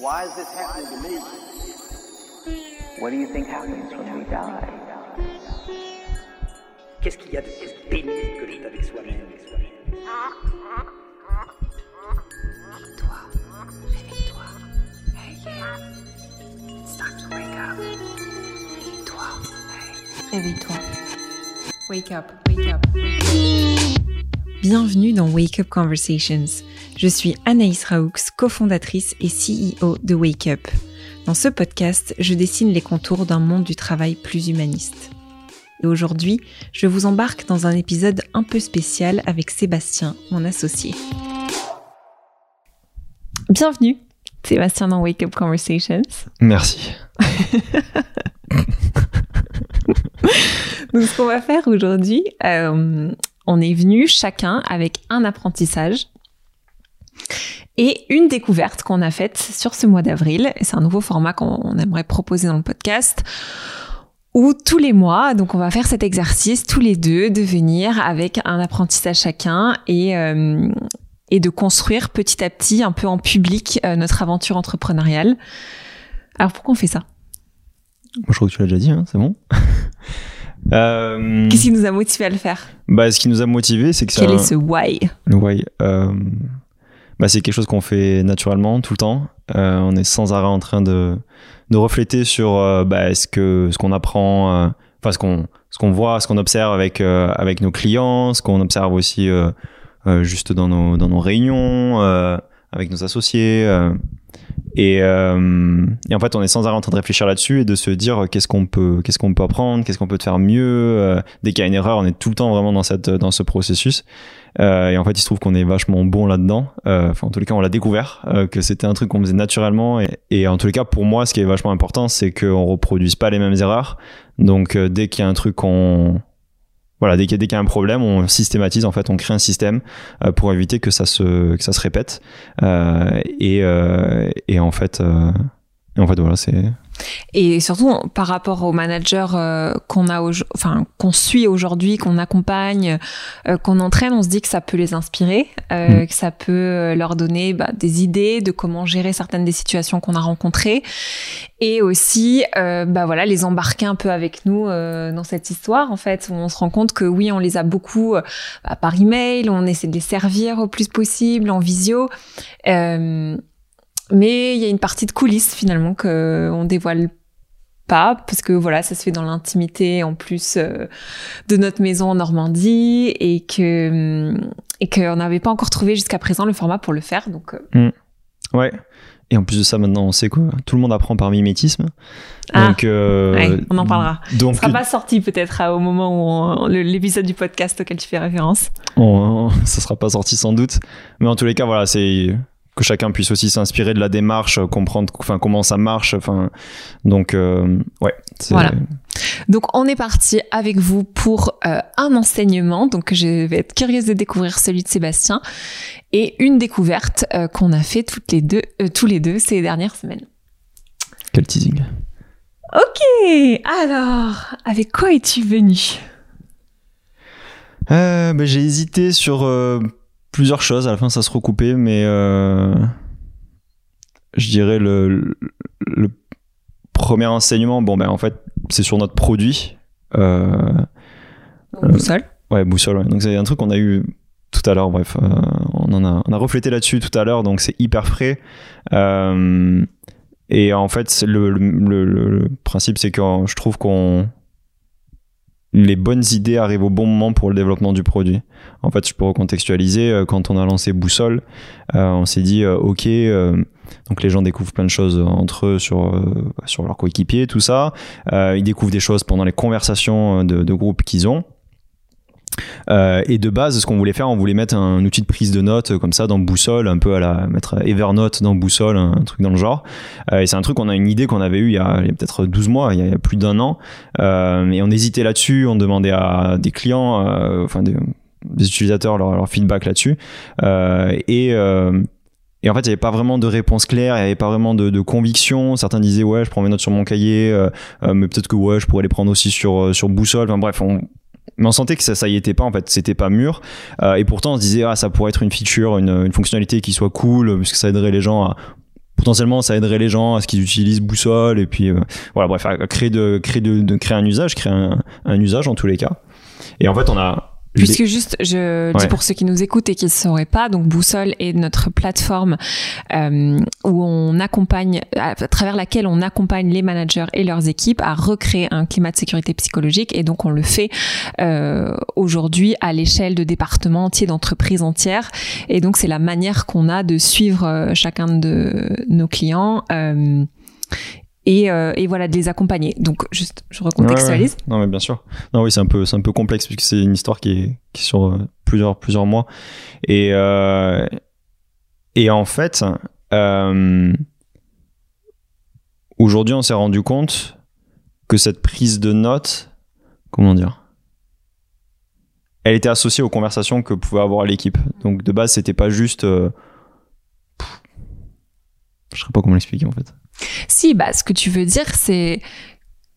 Why is this happening to me? What do you think happens when we die? Qu'est-ce qu'il y a de plus pénible que d'être avec soi-même Réveille-toi. Réveille-toi. Hey, yeah. It's time to wake up. Réveille-toi. Hey. Réveille-toi. Wake up, wake up. Bienvenue dans Wake Up Conversations. Je suis Anaïs Raoux, cofondatrice et CEO de Wake Up. Dans ce podcast, je dessine les contours d'un monde du travail plus humaniste. Et aujourd'hui, je vous embarque dans un épisode un peu spécial avec Sébastien, mon associé. Bienvenue, Sébastien dans Wake Up Conversations. Merci. Donc, ce qu'on va faire aujourd'hui, euh, on est venu chacun avec un apprentissage et une découverte qu'on a faite sur ce mois d'avril. C'est un nouveau format qu'on aimerait proposer dans le podcast. Où tous les mois, donc on va faire cet exercice tous les deux de venir avec un apprentissage chacun et, euh, de construire petit à petit, un peu en public, euh, notre aventure entrepreneuriale. Alors pourquoi on fait ça? Je crois que tu l'as déjà dit, hein, c'est bon? Euh, Qu'est-ce qui nous a motivé à le faire bah, ce qui nous a motivé, c'est que Quel ça, est ce why le why, euh, bah, c'est quelque chose qu'on fait naturellement tout le temps. Euh, on est sans arrêt en train de, de refléter sur bah, ce que ce qu'on apprend, enfin ce qu'on ce qu'on voit, ce qu'on observe avec avec nos clients, ce qu'on observe aussi juste dans nos dans nos réunions avec nos associés. Et, euh, et en fait, on est sans arrêt en train de réfléchir là-dessus et de se dire euh, qu'est-ce qu'on peut, qu'est-ce qu'on peut apprendre, qu'est-ce qu'on peut faire mieux. euh, dès qu'il y a une erreur, on est tout le temps vraiment dans cette, dans ce processus. Euh, et en fait, il se trouve qu'on est vachement bon là-dedans. Euh, Enfin, en tous les cas, on l'a découvert euh, que c'était un truc qu'on faisait naturellement. Et, et en tous les cas, pour moi, ce qui est vachement important, c'est qu'on reproduise pas les mêmes erreurs. Donc, dès qu'il y a un truc qu'on voilà, dès qu'il y, a- un problème, on systématise, en fait, on crée un système euh, pour éviter que ça se, que ça se répète. Euh, et, euh, et en fait, et en fait, voilà, c'est. Et surtout par rapport aux managers euh, qu'on a, enfin qu'on suit aujourd'hui, qu'on accompagne, euh, qu'on entraîne, on se dit que ça peut les inspirer, euh, Mm. que ça peut euh, leur donner bah, des idées de comment gérer certaines des situations qu'on a rencontrées, et aussi, euh, bah voilà, les embarquer un peu avec nous euh, dans cette histoire en fait, où on se rend compte que oui, on les a beaucoup bah, par email, on essaie de les servir au plus possible en visio. Mais il y a une partie de coulisses finalement que on dévoile pas parce que voilà ça se fait dans l'intimité en plus euh, de notre maison en Normandie et que et qu'on n'avait pas encore trouvé jusqu'à présent le format pour le faire donc euh, Ouais. Et en plus de ça, maintenant, on sait quoi? Tout le monde apprend par mimétisme. Ah. donc, euh, Ouais, on en parlera. Donc, ce sera pas sorti peut-être au moment où l'épisode du podcast auquel tu fais référence on- ça sera pas sorti sans doute. Mais en tous les cas, voilà, c'est que chacun puisse aussi s'inspirer de la démarche, comprendre enfin, comment ça marche. Enfin, donc, euh, ouais. Voilà. Donc on est parti avec vous pour euh, un enseignement. Donc je vais être curieuse de découvrir celui de Sébastien et une découverte euh, qu'on a fait toutes les deux, euh, tous les deux ces dernières semaines. Quel teasing. Ok, alors avec quoi es-tu venu? Euh, bah, j'ai hésité sur euh, plusieurs choses. À la fin, ça se recoupait, mais euh, je dirais le, le- le premier enseignement. Bon, ben en fait, c'est sur notre produit. Euh, Au sol. ouais, boussole. ouais. Donc c'est un truc qu'on a eu tout à l'heure. Bref, euh, on en a, on a reflété là-dessus tout à l'heure. Donc c'est hyper frais. Euh, et en fait, le principe, c'est que je trouve qu'on les bonnes idées arrivent au bon moment pour le développement du produit. En fait, je peux recontextualiser. euh, Quand on a lancé Boussole, euh, on s'est dit, euh, ok, donc les gens découvrent plein de choses entre eux sur, sur leur coéquipier, tout ça. Ils découvrent des choses pendant les conversations de, de groupe qu'ils ont. Euh, et de base, ce qu'on voulait faire, on voulait mettre un outil de prise de notes euh, comme ça dans Boussole, un peu à la mettre Evernote dans Boussole, un, truc dans le genre. Euh, et c'est un truc qu'on a une idée qu'on avait eu il y a, peut-être 12 mois, il y a, plus d'un an. Et on hésitait là-dessus, on demandait à des clients, enfin des, utilisateurs leur, feedback là-dessus. Et en fait, il n'y avait pas vraiment de réponse claire, il n'y avait pas vraiment de, conviction. Certains disaient, ouais, je prends mes notes sur mon cahier, mais peut-être que ouais, je pourrais les prendre aussi sur, sur boussole. Enfin bref, on, mais on sentait que ça, ça y était pas, en fait, c'était pas mûr. Euh, et pourtant, on se disait, ah, ça pourrait être une feature, une, une fonctionnalité qui soit cool, puisque ça aiderait les gens à potentiellement ça aiderait les gens à ce qu'ils utilisent boussole et puis euh, voilà bref à créer de créer de, de créer un usage créer un, un usage en tous les cas et en fait on a Puisque juste, je dis Ouais. pour ceux qui nous écoutent et qui ne sauraient pas, donc Boussole est notre plateforme euh, où on accompagne, à travers laquelle on accompagne les managers et leurs équipes à recréer un climat de sécurité psychologique. Et donc on le fait euh, aujourd'hui à l'échelle de départements entiers, d'entreprises entières. Et donc c'est la manière qu'on a de suivre euh, chacun de nos clients. euh, et, euh, et voilà de les accompagner. Donc juste, je recontextualise. Non, mais bien sûr. Non, oui, c'est un peu, c'est un peu complexe puisque c'est une histoire qui est, qui sur euh, plusieurs, plusieurs mois. Et, euh, et en fait, aujourd'hui, on s'est rendu compte que cette prise de notes, comment dire, elle était associée aux conversations que pouvait avoir l'équipe. Donc de base, c'était pas juste. je sais pas comment l'expliquer en fait. Si, bah, ce que tu veux dire, c'est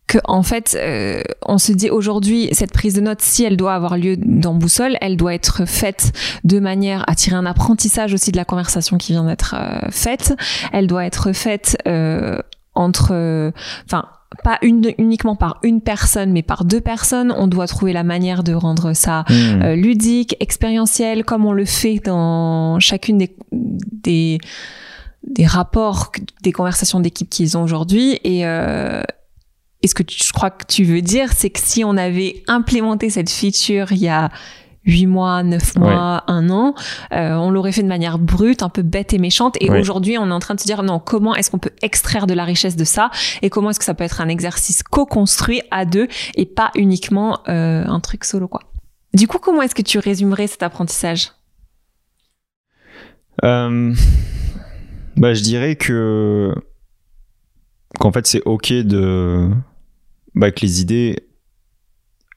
que en fait, euh, on se dit aujourd'hui, cette prise de notes, si elle doit avoir lieu dans Boussole, elle doit être faite de manière à tirer un apprentissage aussi de la conversation qui vient d'être euh, faite. Elle doit être faite euh, entre, euh, enfin. pas une, uniquement par une personne, mais par deux personnes. On doit trouver la manière de rendre ça Hmm. euh, ludique, expérientiel, comme on le fait dans chacune des, des, des rapports, des conversations d'équipe qu'ils ont aujourd'hui. Et, euh, et ce que tu- je crois que tu veux dire, c'est que si on avait implémenté cette feature il y a huit mois, neuf mois, un an, euh, on l'aurait fait de manière brute, un peu bête et méchante. Et Ouais. aujourd'hui, on est en train de se dire non, comment est-ce qu'on peut extraire de la richesse de ça et comment est-ce que ça peut être un exercice co-construit à deux et pas uniquement euh, un truc solo, quoi. Du coup, comment est-ce que tu résumerais cet apprentissage? Euh, bah, je dirais que qu'en fait c'est ok de bah, que les idées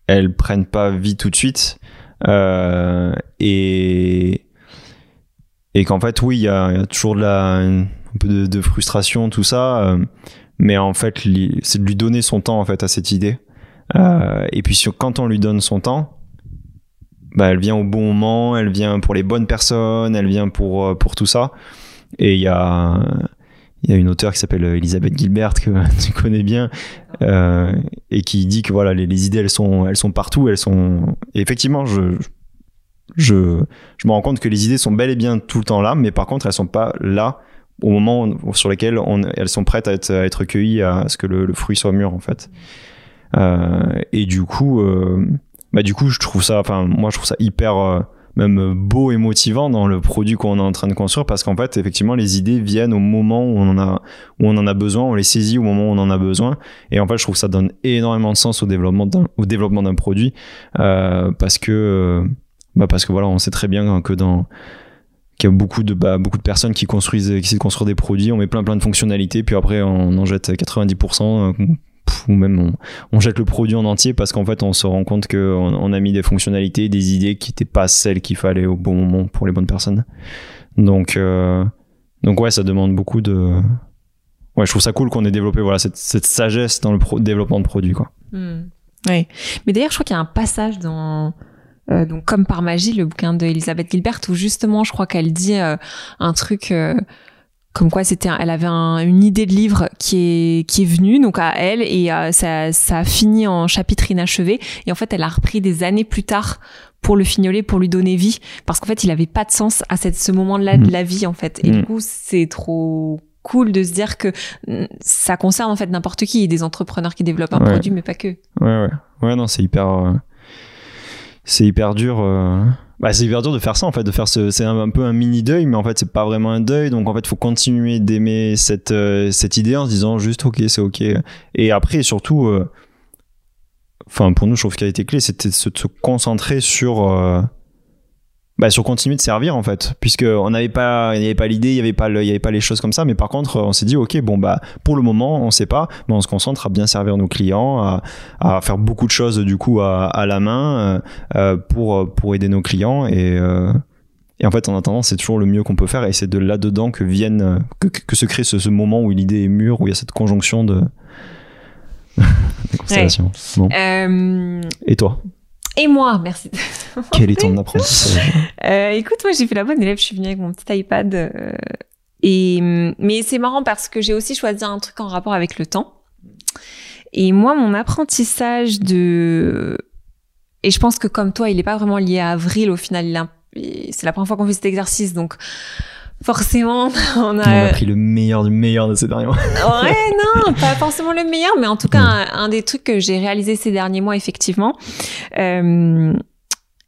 elles prennent pas vie tout de suite euh, et et qu'en fait oui il y a, toujours de la un peu de, frustration tout ça euh, mais en fait c'est de lui donner son temps en fait à cette idée Euh, et puis quand on lui donne son temps bah, elle vient au bon moment, elle vient pour les bonnes personnes, elle vient pour, pour tout ça. Et il y a, une auteure qui s'appelle Elisabeth Gilbert que tu connais bien euh, et qui dit que voilà les, idées elles sont elles sont partout, elles sont effectivement je je je me rends compte que les idées sont bel et bien tout le temps là, mais par contre elles sont pas là au moment sur lequel elles sont prêtes à être, à être cueillies à ce que le, fruit soit mûr en fait. Euh, et du coup, euh, bah du coup je trouve ça, enfin moi je trouve ça hyper euh, même beau et motivant dans le produit qu'on est en train de construire parce qu'en fait effectivement les idées viennent au moment où on en a où on en a besoin, on les saisit au moment où on en a besoin. Et en fait je trouve que ça donne énormément de sens au développement d'un au développement d'un produit euh, parce que euh, bah parce que voilà on sait très bien que dans qu'il y a beaucoup de bah, beaucoup de personnes qui construisent qui essaient de construire des produits on met plein plein de fonctionnalités puis après on en jette 90% euh, ou même on, jette le produit en entier parce qu'en fait on se rend compte que on, a mis des fonctionnalités des idées qui n'étaient pas celles qu'il fallait au bon moment pour les bonnes personnes. Donc euh, donc ouais ça demande beaucoup de ouais je trouve ça cool qu'on ait développé voilà cette, cette sagesse dans le développement de produits quoi. Oui. Mais d'ailleurs, je crois qu'il y a un passage dans euh, donc comme par magie, le bouquin de Elisabeth Gilbert, où justement, je crois qu'elle dit euh, un truc euh, comme quoi c'était, elle avait un- une idée de livre qui est qui est venue donc à elle et euh, ça ça a fini en chapitre inachevé et en fait, elle a repris des années plus tard pour le fignoler, pour lui donner vie, parce qu'en fait, il avait pas de sens à cette, ce moment-là de Mm. la vie en fait. Et Mm. du coup, c'est trop cool de se dire que mm, ça concerne en fait n'importe qui, des entrepreneurs qui développent un Ouais. produit, mais pas que. Ouais, ouais. Ouais, non, c'est hyper. euh, c'est hyper dur. euh, Bah, c'est hyper dur de faire ça, en fait, de faire ce. C'est un, peu un mini deuil, mais en fait, c'est pas vraiment un deuil. Donc, en fait, faut continuer d'aimer cette, euh, cette idée en se disant juste, ok, c'est ok. Et après, surtout. euh, Enfin, pour nous, je trouve été clé, c'était de se, de se concentrer sur. Bah, sur continuer de servir en fait. Puisque on n'avait pas il n'y avait pas l'idée il y avait pas le- il y avait pas les choses comme ça. Mais par contre on s'est dit ok bon bah pour le moment on sait pas mais on se concentre à bien servir nos clients à, à faire beaucoup de choses du coup à, à la main euh, euh, pour pour aider nos clients. Et euh, et en fait en attendant c'est toujours le mieux qu'on peut faire. Et c'est de là dedans que viennent que, que- se crée ce, ce moment où l'idée est mûre où il y a cette conjonction de des constellations bon. Euh, et toi? Et moi, merci. quel est ton apprentissage Euh, écoute, moi j'ai fait la bonne élève, je suis venue avec mon petit iPad euh, Et mais c'est marrant parce que j'ai aussi choisi un truc en rapport avec le temps. Et moi, mon apprentissage de et je pense que comme toi, il n'est pas vraiment lié à avril au final. il a- C'est la première fois qu'on fait cet exercice, donc forcément, on On a. a pris le meilleur du meilleur de ces derniers mois. Ouais, non, pas forcément le meilleur, mais en tout cas, un, un des trucs que j'ai réalisé ces derniers mois, effectivement. Euh,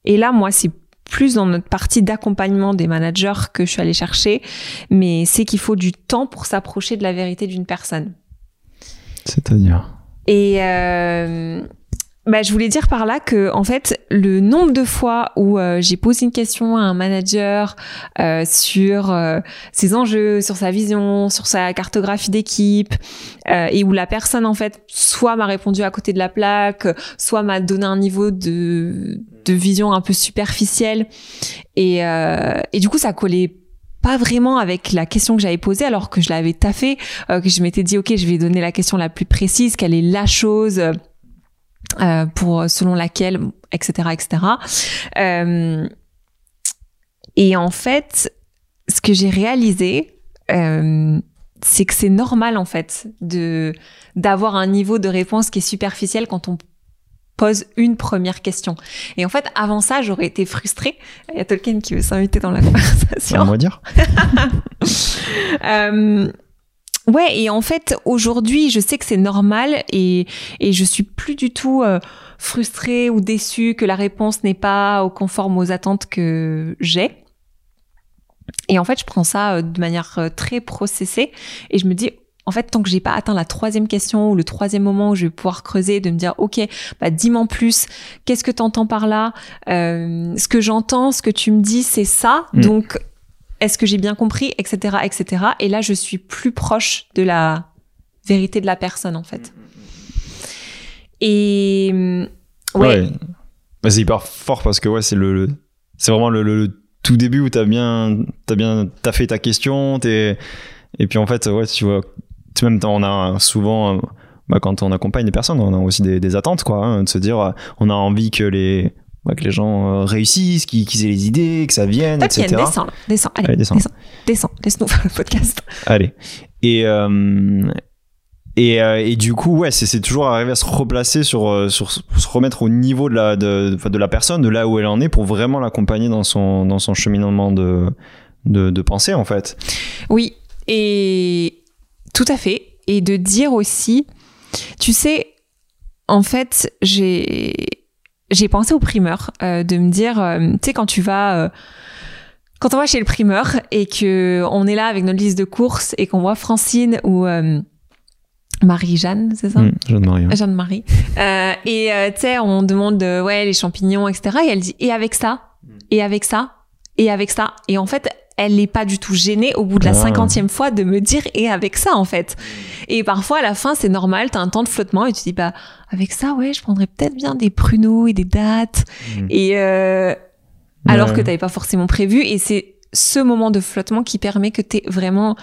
et là, moi, c'est plus dans notre partie d'accompagnement des managers que je suis allée chercher, mais c'est qu'il faut du temps pour s'approcher de la vérité d'une personne. C'est-à-dire? Et euh, bah, je voulais dire par là que en fait le nombre de fois où euh, j'ai posé une question à un manager euh, sur euh, ses enjeux, sur sa vision, sur sa cartographie d'équipe, euh, et où la personne en fait soit m'a répondu à côté de la plaque, soit m'a donné un niveau de de vision un peu superficielle, et euh, et du coup ça collait pas vraiment avec la question que j'avais posée alors que je l'avais taffé, euh, que je m'étais dit ok je vais donner la question la plus précise, quelle est la chose euh, pour selon laquelle etc etc. Euh, et en fait ce que j'ai réalisé euh, c'est que c'est normal en fait de d'avoir un niveau de réponse qui est superficiel quand on pose une première question. Et en fait, avant ça, j'aurais été frustrée. Il y a Tolkien qui veut s'inviter dans la conversation. moi de dire. Ouais, et en fait, aujourd'hui, je sais que c'est normal et, et je suis plus du tout euh, frustrée ou déçue que la réponse n'est pas au conforme aux attentes que j'ai. Et en fait, je prends ça euh, de manière euh, très processée et je me dis, en fait, tant que j'ai pas atteint la troisième question ou le troisième moment où je vais pouvoir creuser, de me dire, ok, bah dis-moi en plus, qu'est-ce que tu entends par là? Euh, Ce que j'entends, ce que tu me dis, c'est ça. Mm. Donc, est-ce que j'ai bien compris, etc., etc. Et là, je suis plus proche de la vérité de la personne, en fait. Et euh, ouais, Bah, c'est hyper fort parce que ouais, c'est le, c'est vraiment le, tout début où t'as bien, t'as bien, t'as fait ta question, t'es, et puis en fait, ouais, tu vois, même on a souvent, euh, bah, quand on accompagne des personnes, on a aussi des, des attentes, quoi, hein, de se dire, euh, on a envie que les, ouais, que les gens euh, réussissent, qu'ils aient les idées, que ça vienne, etc. descends, là. descends, allez, Allez, descends. descends, descends, laisse-nous faire le podcast. Allez. Et, euh, et, euh, et du coup, ouais, c'est toujours arriver à se replacer sur, sur se remettre au niveau de la, de, de la personne, de là où elle en est, pour vraiment l'accompagner dans son, dans son cheminement de, de, de pensée, en fait. Oui, et tout à fait. Et de dire aussi, tu sais, en fait, j'ai j'ai pensé au primeur, euh, de me dire, euh, tu sais, quand tu vas, euh, quand on va chez le primeur et que on est là avec notre liste de courses et qu'on voit Francine ou euh, Marie-Jeanne, c'est ça? Hum, Jeanne-Marie. hein. Jeanne-Marie. Euh, et euh, tu sais, on demande euh, ouais les champignons, etc. Et elle dit et avec ça, et avec ça, et avec ça? Et en fait, elle n'est pas du tout gênée au bout de la Ah. cinquantième fois de me dire et avec ça en fait. Et parfois à la fin c'est normal, t'as un temps de flottement et tu dis bah avec ça ouais je prendrais peut-être bien des pruneaux et des dattes. Mm. Et euh, alors que t'avais pas forcément prévu et c'est ce moment de flottement qui permet que t'aies vraiment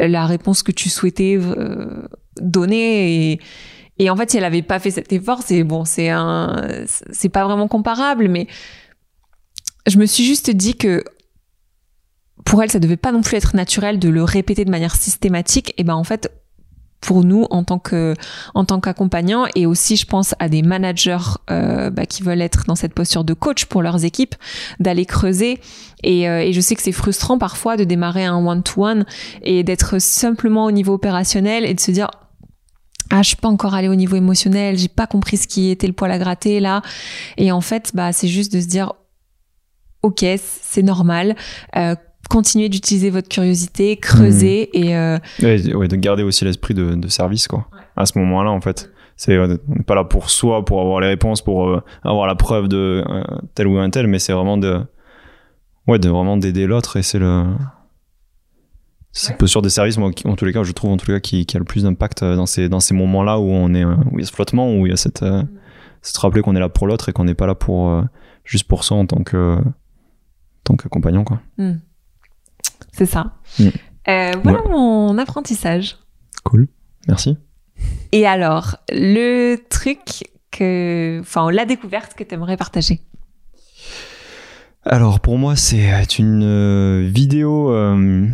euh, la réponse que tu souhaitais euh, donner et et en fait, si elle avait pas fait cet effort, c'est bon, c'est un, c'est pas vraiment comparable, mais je me suis juste dit que pour elle, ça devait pas non plus être naturel de le répéter de manière systématique. Et ben en fait, pour nous en tant que en tant qu'accompagnants et aussi je pense à des managers euh, bah, qui veulent être dans cette posture de coach pour leurs équipes d'aller creuser. Et, euh, et je sais que c'est frustrant parfois de démarrer un one to one et d'être simplement au niveau opérationnel et de se dire ah je suis pas encore allé au niveau émotionnel j'ai pas compris ce qui était le poil à gratter là. Et en fait bah c'est juste de se dire ok c'est normal euh, continuez d'utiliser votre curiosité creuser et euh, Ouais, ouais, de garder aussi l'esprit de, de service, quoi. À ce moment-là, en fait. C'est, on n'est pas là pour soi, pour avoir les réponses, pour euh, avoir la preuve de euh, tel ou un tel, mais c'est vraiment de, ouais, de vraiment d'aider l'autre et c'est le, c'est cette posture de service, moi, qui, en tous les cas, je trouve, en tous les cas, qui, qui a le plus d'impact euh, dans ces, dans ces moments-là où on est, euh, où il y a ce flottement, où il y a cette, euh, se rappeler qu'on est là pour l'autre et qu'on n'est pas là pour, euh, juste pour soi en tant que, en tant qu'accompagnant, quoi. hmm. C'est ça Mm. Euh, voilà mon apprentissage Cool. Merci. et alors le truc que enfin la découverte que tu aimerais partager Alors pour moi c'est une euh, vidéo euh,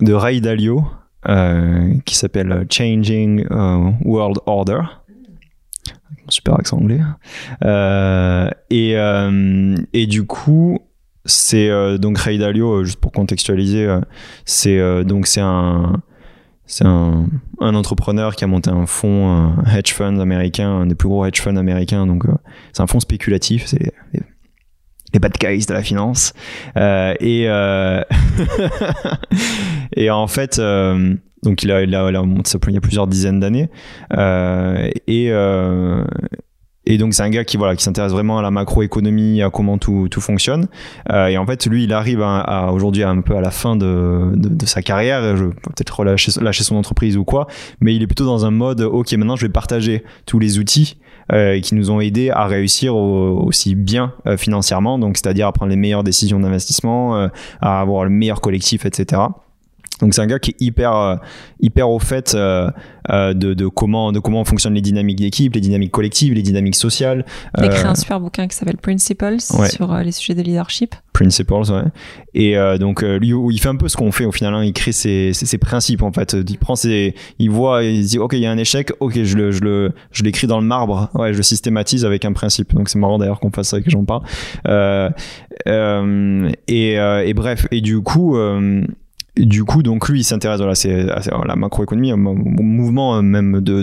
de Ray Dalio euh, qui s'appelle Changing euh, World Order. Super accent anglais. Euh, et, euh, et du coup, c'est euh, donc Ray Dalio, euh, juste pour contextualiser, euh, c'est donc c'est un c'est un, un entrepreneur qui a monté un fonds, un hedge fund américain, un des plus gros hedge funds américains. Donc, euh, c'est un fonds spéculatif. C'est les, les bad guys de la finance. Euh, et, euh, et en fait, euh, donc il a, il a, il a monté ça il y a plusieurs dizaines d'années. Et, et donc c'est un gars qui voilà qui s'intéresse vraiment à la macroéconomie, à comment tout, tout fonctionne. Euh, et en fait, lui, il arrive à, à- aujourd'hui un peu à la fin de, de, de sa carrière. Je peut-être relâcher lâcher son entreprise ou quoi, mais il est plutôt dans un mode ok maintenant je vais partager tous les outils euh, qui nous ont aidés à réussir au- aussi bien euh, financièrement, donc c'est-à-dire à prendre les meilleures décisions d'investissement, euh, à avoir le meilleur collectif, etc. Donc c'est un gars qui est hyper euh, hyper au fait euh, euh, de, de comment de comment fonctionnent les dynamiques d'équipe, les dynamiques collectives, les dynamiques sociales. Il a écrit un super bouquin qui s'appelle Principles Ouais. sur les sujets de leadership. Principles, ouais. Et euh, donc lui, il fait un peu ce qu'on fait au final. hein. Il crée ses, ses, ses principes en fait. Il prend ses, il voit, il dit ok, il y a un échec, ok, je le, je le, je l'écris dans le marbre. Ouais, je le systématise avec un principe. Donc c'est marrant d'ailleurs qu'on fasse ça et que j'en parle. Euh, euh, et, et bref, et du coup. Euh, du coup, donc lui, il s'intéresse à la macroéconomie, au mou- au mouvement euh, même de,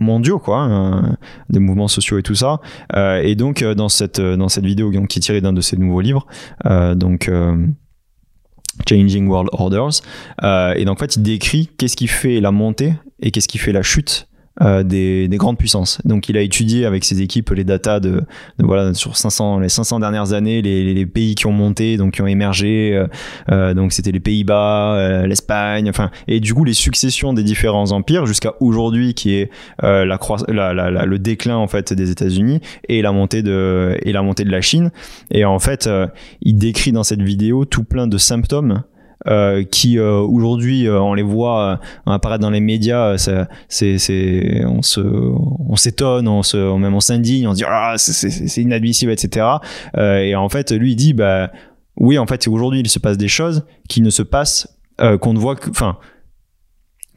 mondiaux, quoi, hein, des mouvements sociaux et tout ça. Euh, et donc euh, dans cette euh, dans cette vidéo donc, qui est tirée d'un de ses nouveaux livres, euh, donc euh, Changing World Orders, euh, et donc en fait il décrit qu'est-ce qui fait la montée et qu'est-ce qui fait la chute. Euh, des, des grandes puissances. Donc il a étudié avec ses équipes les datas de, de, voilà sur 500 les 500 dernières années les, les- pays qui ont monté donc qui ont émergé euh, euh, donc c'était les Pays-Bas, euh, l'Espagne, enfin et du coup les successions des différents empires jusqu'à aujourd'hui qui est euh, la, la, la- la- le déclin en fait des États-Unis et la montée de et la montée de la Chine et en fait il décrit dans cette vidéo tout plein de symptômes euh, qui euh, aujourd'hui euh, on les voit apparaître dans les médias c'est on se on s'étonne on se même on s'indigne on se dit ah c'est- inadmissible etc et en fait lui il dit bah oui en fait aujourd'hui il se passe des choses qui ne se passent qu'on ne voit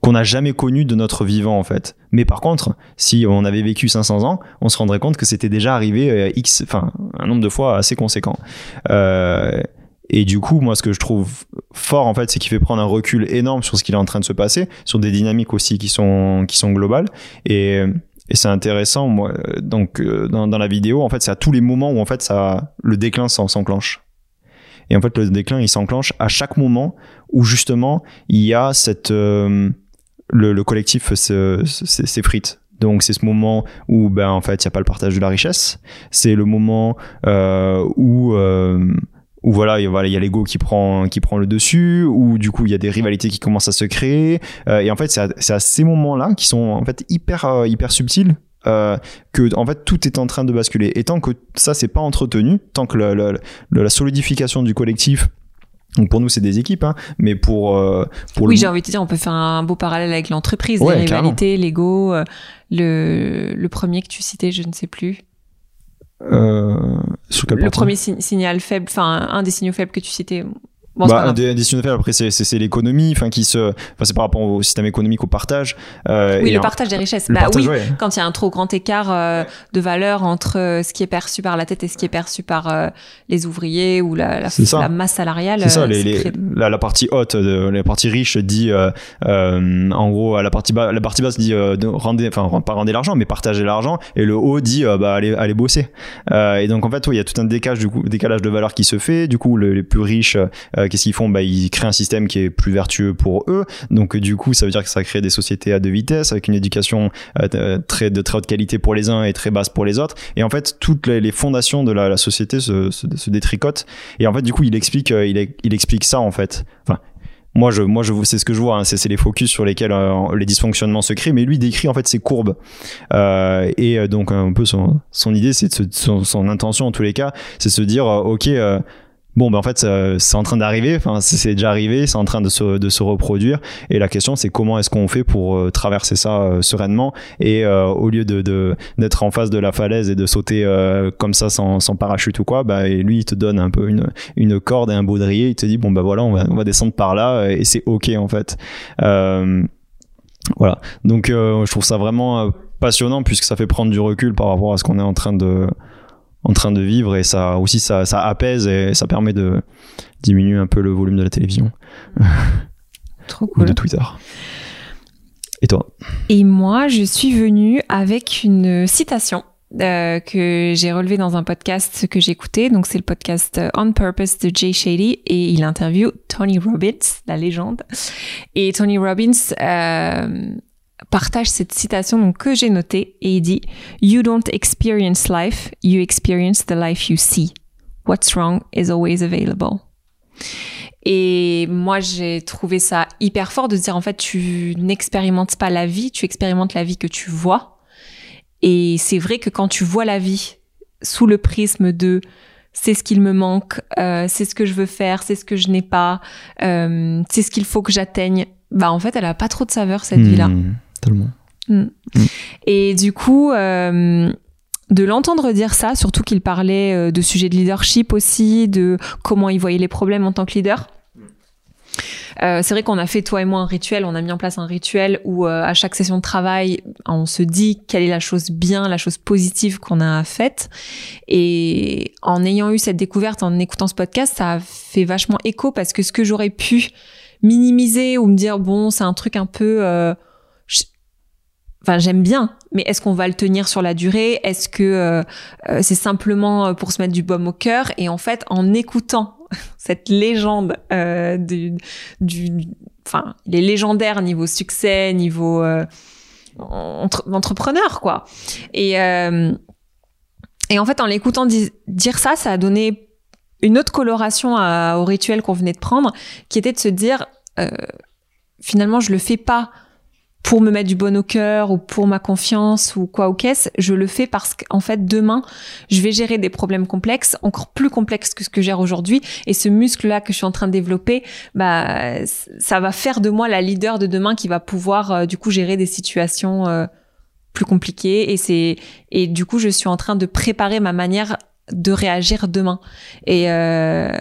qu'on n'a jamais connu de notre vivant en fait. Mais par contre, si on avait vécu 500 ans, on se rendrait compte que c'était déjà arrivé x, enfin un nombre de fois assez conséquent. Et du coup, moi, ce que je trouve fort en fait, c'est qu'il fait prendre un recul énorme sur ce qu'il est en train de se passer, sur des dynamiques aussi qui sont qui sont globales. Et et c'est intéressant, moi. Donc, euh, dans, la vidéo, en fait, c'est à tous les moments où en fait ça, le déclin s'en- s'enclenche. Et en fait, le déclin, il s'enclenche à chaque moment où justement il y a cette euh, le, le collectif se- se- s'effrite. Donc c'est ce moment où ben en fait il y a pas le partage de la richesse. C'est le moment euh, où où voilà il y a, voilà, il y a l'ego qui prend qui prend le dessus, où du coup il y a des rivalités qui commencent à se créer. Euh, et en fait c'est à, à ces moments-là qui sont en fait hyper euh, hyper subtils. euh, que en fait tout est en train de basculer et tant que ça c'est pas entretenu tant que le- le- le- la solidification du collectif donc pour nous c'est des équipes hein, mais pour euh, pour Oui, le- j'ai envie de te dire, on peut faire un beau parallèle avec l'entreprise, Ouais, les rivalités, l'ego. euh, Le, le premier que tu citais, je ne sais plus. Euh, sur Le premier si- signal faible, enfin un des signaux faibles que tu citais. Bon, bah, un des, des faibles, après c'est l'économie enfin qui se enfin c'est par rapport au système économique au partage euh, oui, et le partage des richesses. le bah partage, oui, ouais. quand il y a un trop grand écart euh, de valeur entre euh, ce qui est perçu par la tête et ce qui est perçu par euh, les ouvriers ou la, masse salariale. C'est ça, les, c'est les- très- la, la partie haute, de, la partie riche dit, en gros, à la partie basse, la partie basse dit, de rendez, enfin, pas rendez l'argent, mais partagez l'argent, et le haut dit, bah, allez, allez bosser. Et donc, en fait, il y a tout un décalage, du coup, décalage de valeur qui se fait. Du coup, le- les plus riches, euh, qu'est-ce qu'ils font Bah, ils créent un système qui est plus vertueux pour eux. Donc, euh, du coup, ça veut dire que ça crée des sociétés à deux vitesses, avec une éducation euh, de- très, de très haute qualité pour les uns et très basse pour les autres. Et en fait, toutes les, fondations de la, société se, détricotent. Et en fait, du coup, il explique, euh, il, explique ça en fait. Enfin, moi, moi, je, c'est ce que je vois. hein, c'est, les focus sur lesquels euh, les dysfonctionnements se créent. Mais lui décrit en fait ces courbes. Euh, et euh, donc un peu son, idée, c'est son, intention en tous les cas, c'est de se dire, euh, ok. euh, bon ben en fait c'est en train d'arriver. C'est déjà arrivé c'est en train de se, reproduire. Et la question c'est comment est-ce qu'on fait pour euh, traverser ça euh, sereinement et euh, au lieu de d'être en face de la falaise et de sauter comme ça sans, parachute ou quoi bah et lui il te donne un peu une, une corde et un baudrier. Il te dit bon bah voilà on va, on va descendre par là et c'est ok en fait. Voilà. Donc je trouve ça vraiment passionnant puisque ça fait prendre du recul par rapport à ce qu'on est en train de en train de vivre et ça aussi ça, ça apaise et ça permet de diminuer un peu le volume de la télévision Trop ou de Twitter. Et toi? Et moi, je suis venue avec une citation euh, que j'ai relevée dans un podcast que j'écoutais. Donc, c'est le podcast euh, On Purpose de Jay Shetty et il interview Tony Robbins, la légende. Et Tony Robbins euh, partage cette citation donc, que j'ai notée et il dit You don't experience life, you experience the life you see. What's wrong is always available. Et moi, j'ai trouvé ça hyper fort de se dire, en fait, tu n'expérimentes pas la vie, tu expérimentes la vie que tu vois. Et c'est vrai que quand tu vois la vie sous le prisme de c'est ce qu'il me manque, euh, c'est ce que je veux faire, c'est ce que je n'ai pas, euh, c'est ce qu'il faut que j'atteigne, bah en fait, elle a pas trop de saveur cette vie-là. Hmm, Tellement. Et du coup, euh, de l'entendre dire ça, surtout qu'il parlait euh, de sujets de leadership aussi, de comment il voyait les problèmes en tant que leader. Euh, c'est vrai qu'on a fait toi et moi un rituel, on a mis en place un rituel où euh, à chaque session de travail, on se dit quelle est la chose bien, la chose positive qu'on a faite. Et en ayant eu cette découverte, en écoutant ce podcast, ça a fait vachement écho parce que ce que j'aurais pu minimiser ou me dire bon, c'est un truc un peu euh, Enfin, j'aime bien, mais est-ce qu'on va le tenir sur la durée? Est-ce que euh, euh, c'est simplement euh, pour se mettre du baume au cœur? Et en fait, en écoutant cette légende euh, du, du, enfin, il est légendaire niveau succès, niveau euh, entre- entrepreneur, quoi. Et euh, et en fait, en l'écoutant di- dire ça, ça a donné une autre coloration à- au rituel qu'on venait de prendre, qui était de se dire finalement, je le fais pas pour me mettre du bon au cœur ou pour ma confiance ou quoi ou qu'est-ce, je le fais parce qu'en fait demain, je vais gérer des problèmes complexes, encore plus complexes que ce que je aujourd'hui. Et ce muscle là que je suis en train de développer, bah ça va faire de moi la leader de demain qui va pouvoir euh, du coup gérer des situations euh, plus compliquées. Et c'est et du coup je suis en train de préparer ma manière de réagir demain. Et euh,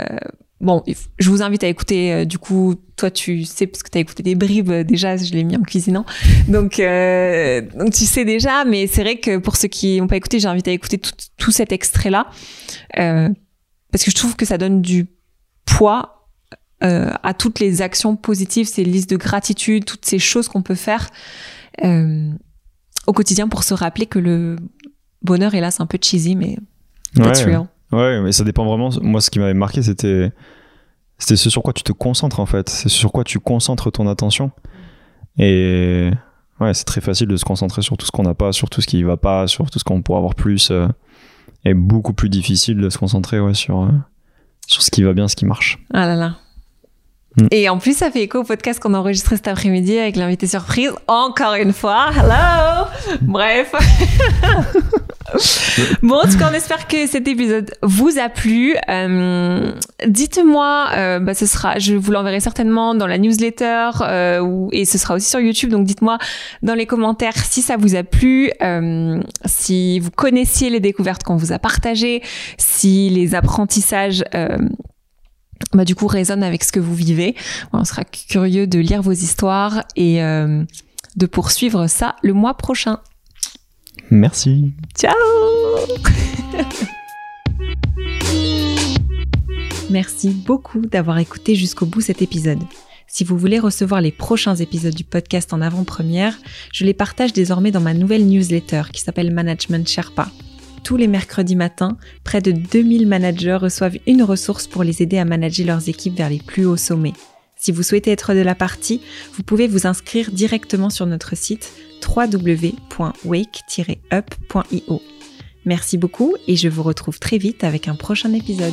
Bon, je vous invite à écouter. euh, du coup, toi, tu sais parce que tu as écouté des bribes euh, déjà. Je l'ai mis en cuisinant, donc euh, donc tu sais déjà. Mais c'est vrai que pour ceux qui n'ont pas écouté, j'invite à écouter tout, tout cet extrait-là euh, parce que je trouve que ça donne du poids euh, à toutes les actions positives, ces listes de gratitude, toutes ces choses qu'on peut faire euh, au quotidien pour se rappeler que le bonheur, hélas, c'est un peu cheesy, mais that's Ouais. Ouais, mais ça dépend vraiment. Moi, ce qui m'avait marqué, c'était c'était ce sur quoi tu te concentres en fait. C'est sur quoi tu concentres ton attention. Et ouais, c'est très facile de se concentrer sur tout ce qu'on n'a pas, sur tout ce qui va pas, sur tout ce qu'on pourrait avoir plus. euh, et beaucoup plus difficile de se concentrer ouais, sur, euh, sur ce qui va bien, ce qui marche. Ah là là. Mm. Et en plus, ça fait écho au podcast qu'on a enregistré cet après-midi avec l'invité surprise. Encore une fois. Hello! Bref. bon, en tout cas, on espère que cet épisode vous a plu. Euh, Dites-moi, euh, bah, ce sera, je vous l'enverrai certainement dans la newsletter euh, et ce sera aussi sur YouTube. Donc, dites-moi dans les commentaires si ça vous a plu, si vous connaissiez les découvertes qu'on vous a partagées, si les apprentissages bah, du coup résonnent avec ce que vous vivez. On sera curieux de lire vos histoires et euh, de poursuivre ça le mois prochain. Merci. Ciao Merci beaucoup d'avoir écouté jusqu'au bout cet épisode. Si vous voulez recevoir les prochains épisodes du podcast en avant-première, je les partage désormais dans ma nouvelle newsletter qui s'appelle Management Sherpa. Tous les mercredis matins, près de 2000 managers reçoivent une ressource pour les aider à manager leurs équipes vers les plus hauts sommets. Si vous souhaitez être de la partie, vous pouvez vous inscrire directement sur notre site www.wake-up.io. Merci beaucoup et je vous retrouve très vite avec un prochain épisode.